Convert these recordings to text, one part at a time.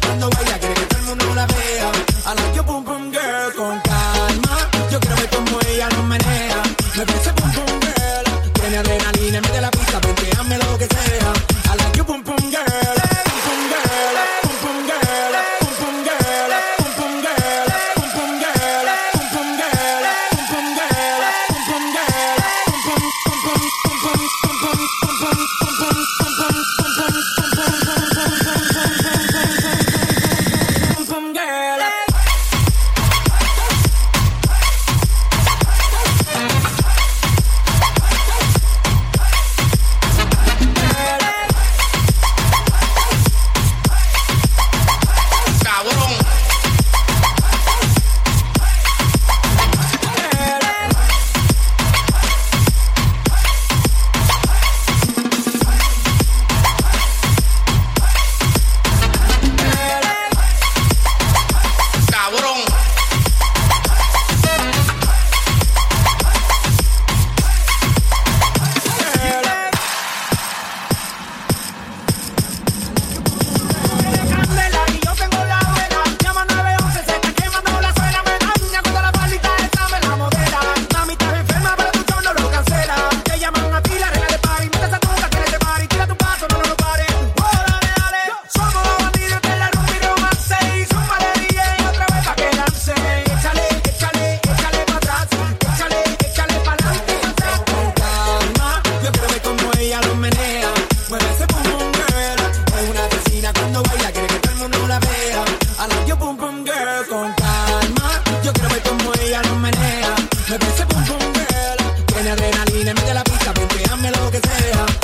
cuando vaya Dame lo que sea.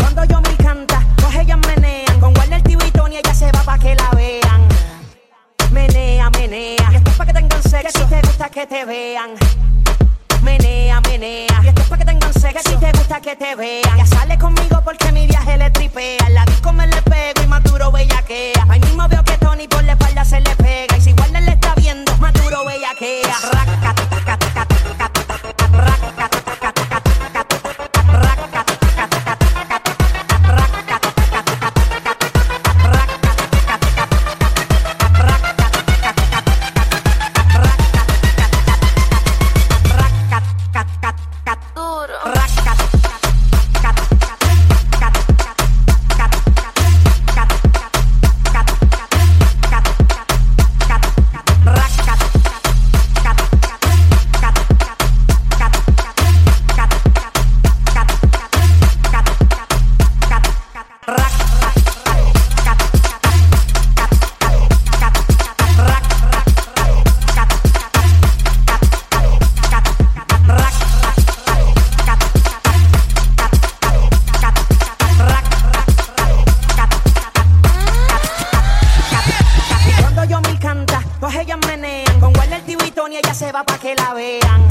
Cuando yo me canta, pues ellas menean. Con guarda el tibitón y ella se va pa' que la vean. Menea, menea. Y esto es pa' que tengan sexo. Que si te gusta que te vean. Menea, menea. Y esto es pa' que tengan sexo. Que si te gusta que te vean. Ya sale conmigo porque mi viaje le tripea. La disco me le pego y maduro bellaquea. Ahí mismo veo que Tony por la espalda se le pega. Y si guarda le está viendo, maduro bellaquea. Raca, pa' que la vean.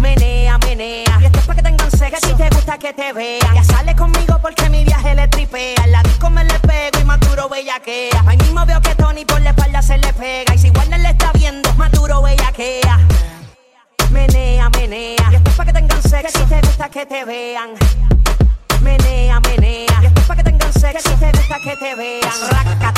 Menea, menea. Y esto es pa' que tengan sexo. Que te gusta que te vean. Ya sale conmigo porque mi viaje le tripea. La disco me le pego y Maduro bellaquea. Ahí mismo veo que Tony por la espalda se le pega. Y si Warner le está viendo, Maduro bellaquea. Menea, menea. Y esto es pa' que tengan sexo. Que a ti te gusta que te vean. Menea, menea. Y esto es pa' que tengan sexo. Que a ti te gusta que te vean.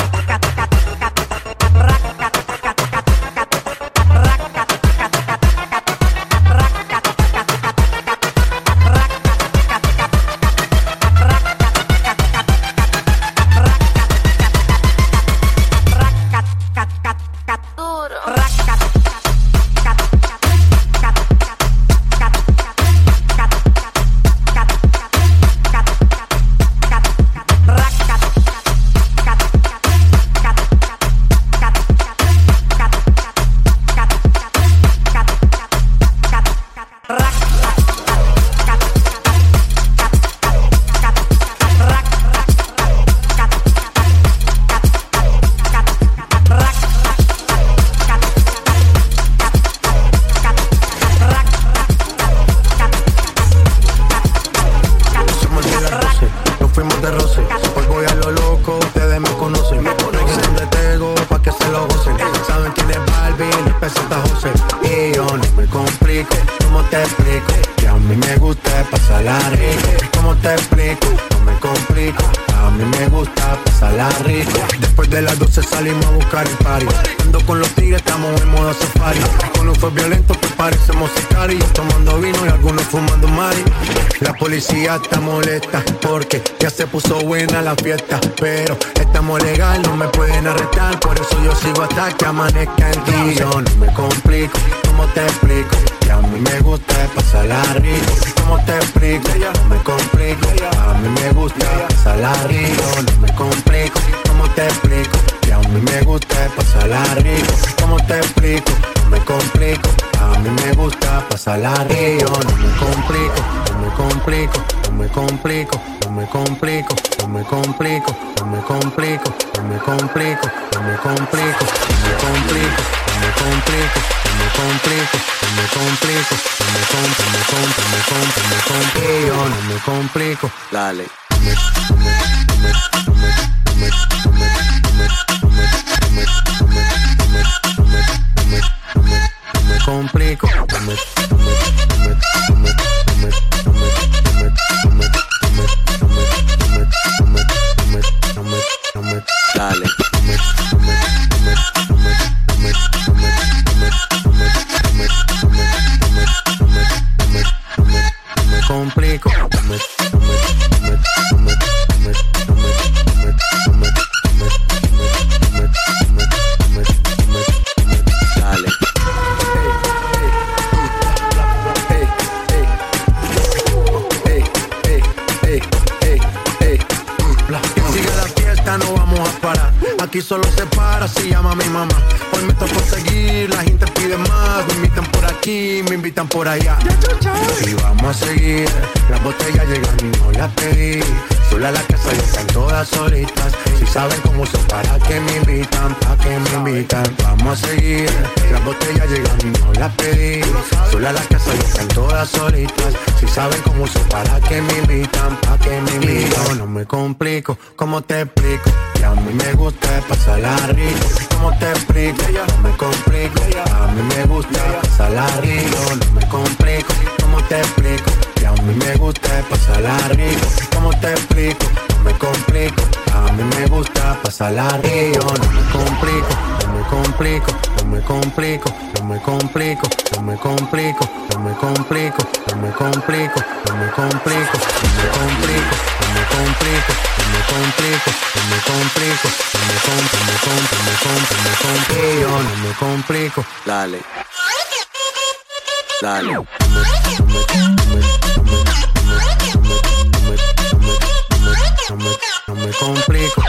Policía está molesta porque ya se puso buena la fiesta. Pero estamos legal, no me pueden arrestar. Por eso yo sigo hasta que amanezca en ti. Yo no me complico, ¿cómo te explico? Que a mí me gusta pasarla rico. ¿Cómo te explico? No me complico. A mí me gusta pasarla rico. No me complico, ¿cómo te explico? Que a mí me gusta pasarla rico. ¿Cómo te explico? No me complico. A mí me gusta pasarla rico. No me complico me complico, no me complico, no me complico, no me complico, no me complico, no me complico, no me complico, no me complico, no me complico, no me complico, no me complico, no me compro, me compro, me compro, me complico, no me complico, dale. No rico. Dame, dame por allá. Y vamos a seguir, saben cómo se para que me invitan, pa' que me invitan. Vamos a seguir, las botellas llegan no las pedí. Sola la casa y están todas solitas. Si saben cómo se para que me invitan, pa' que me invitan. No me complico, ¿cómo te explico? Que a mí me gusta pasarla rico. ¿Cómo te explico? No me complico. A mí me gusta pasarla rico. No me complico. ¿Cómo te explico? Que a mí me gusta pasarla rico. ¿Cómo te explico? No me complico. A mí me gusta pasarla rico. No me complico. No me complico. No me complico. No me complico. No me complico. No me complico. No me complico. No me complico. No me complico. No me complico. No me complico. No me complico. No me compro, me compro, me compro, me compro. Yo no me complico. Dale. Dale. Complico.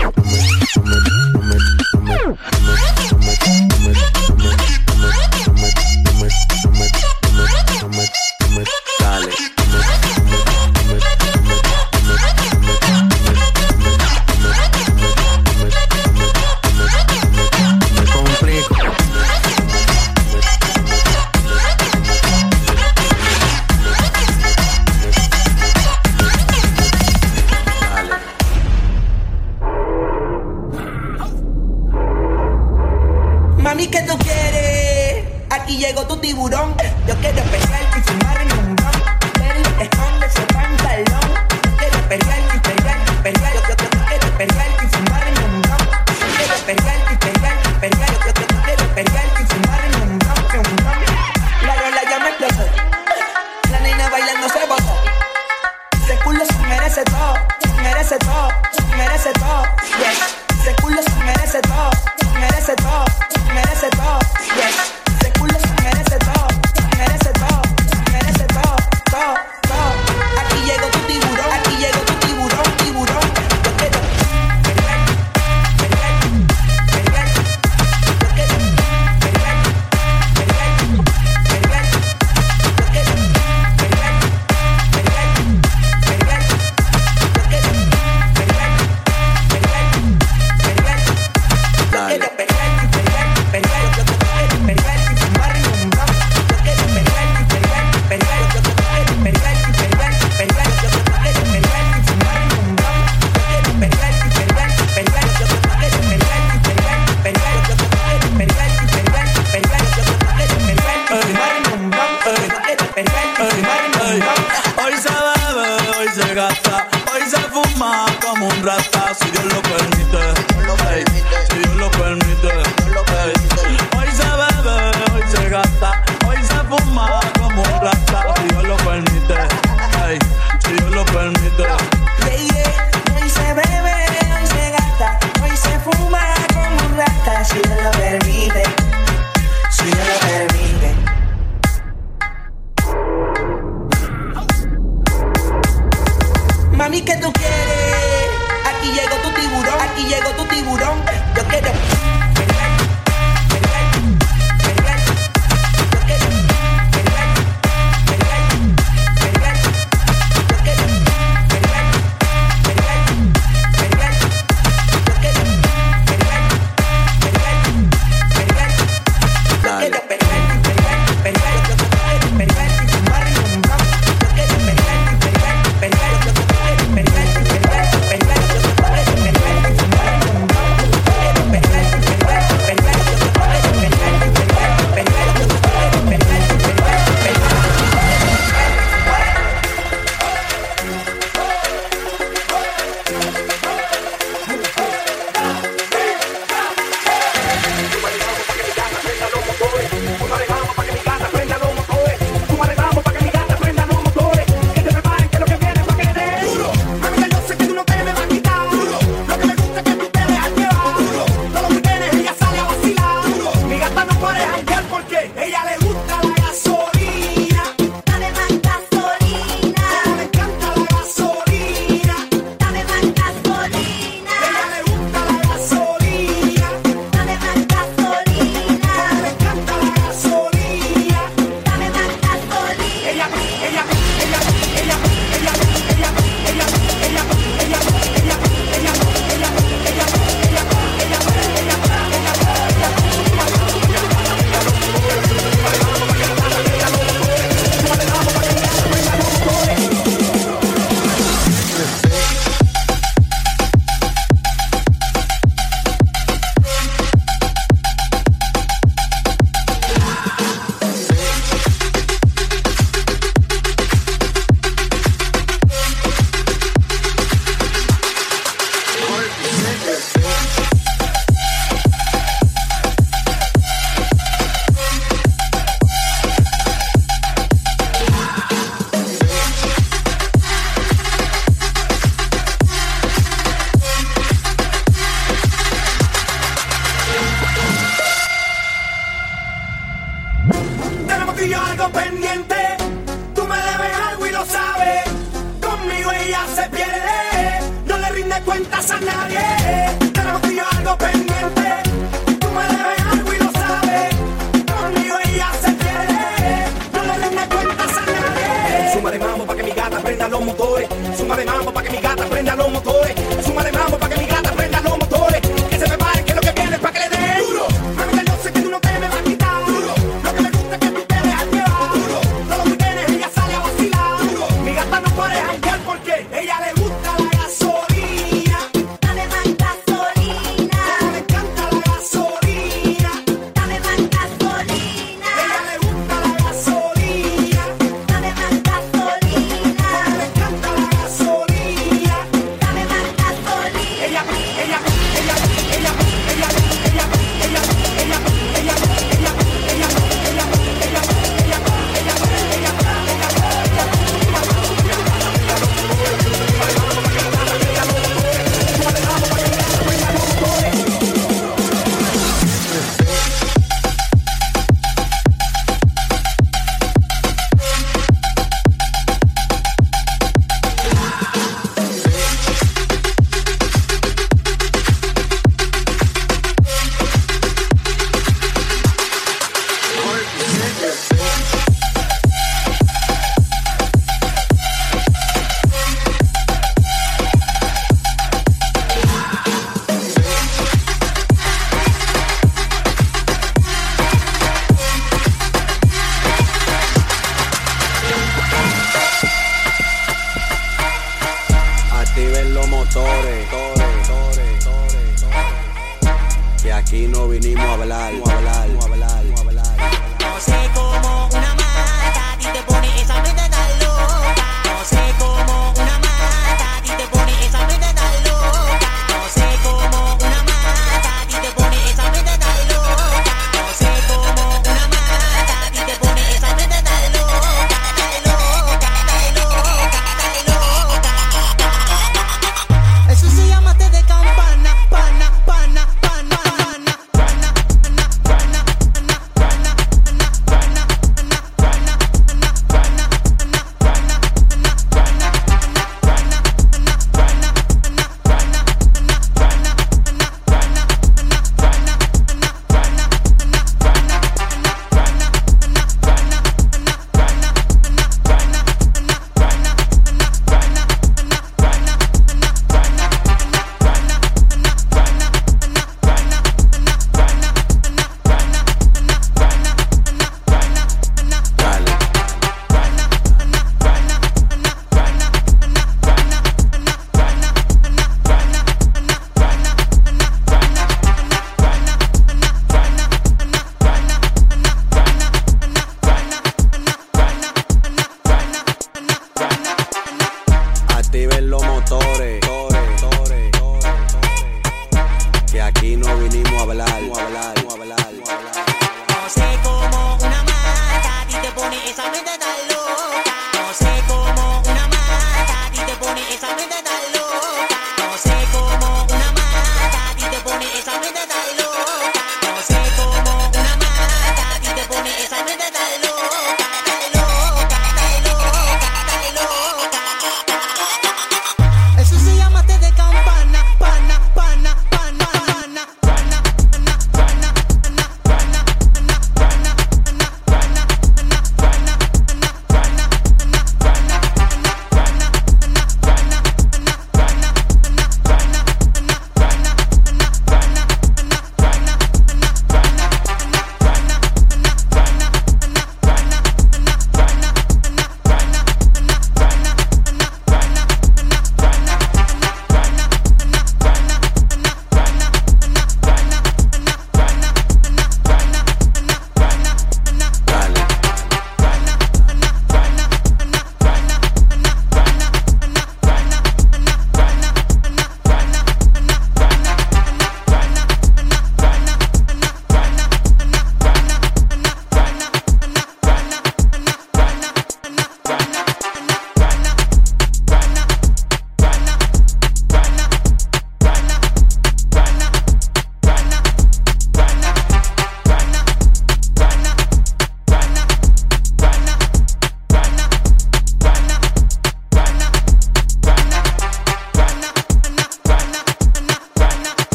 Tore, tore, tore, tore, Que aquí no vinimos a hablar, a hablar, a hablar.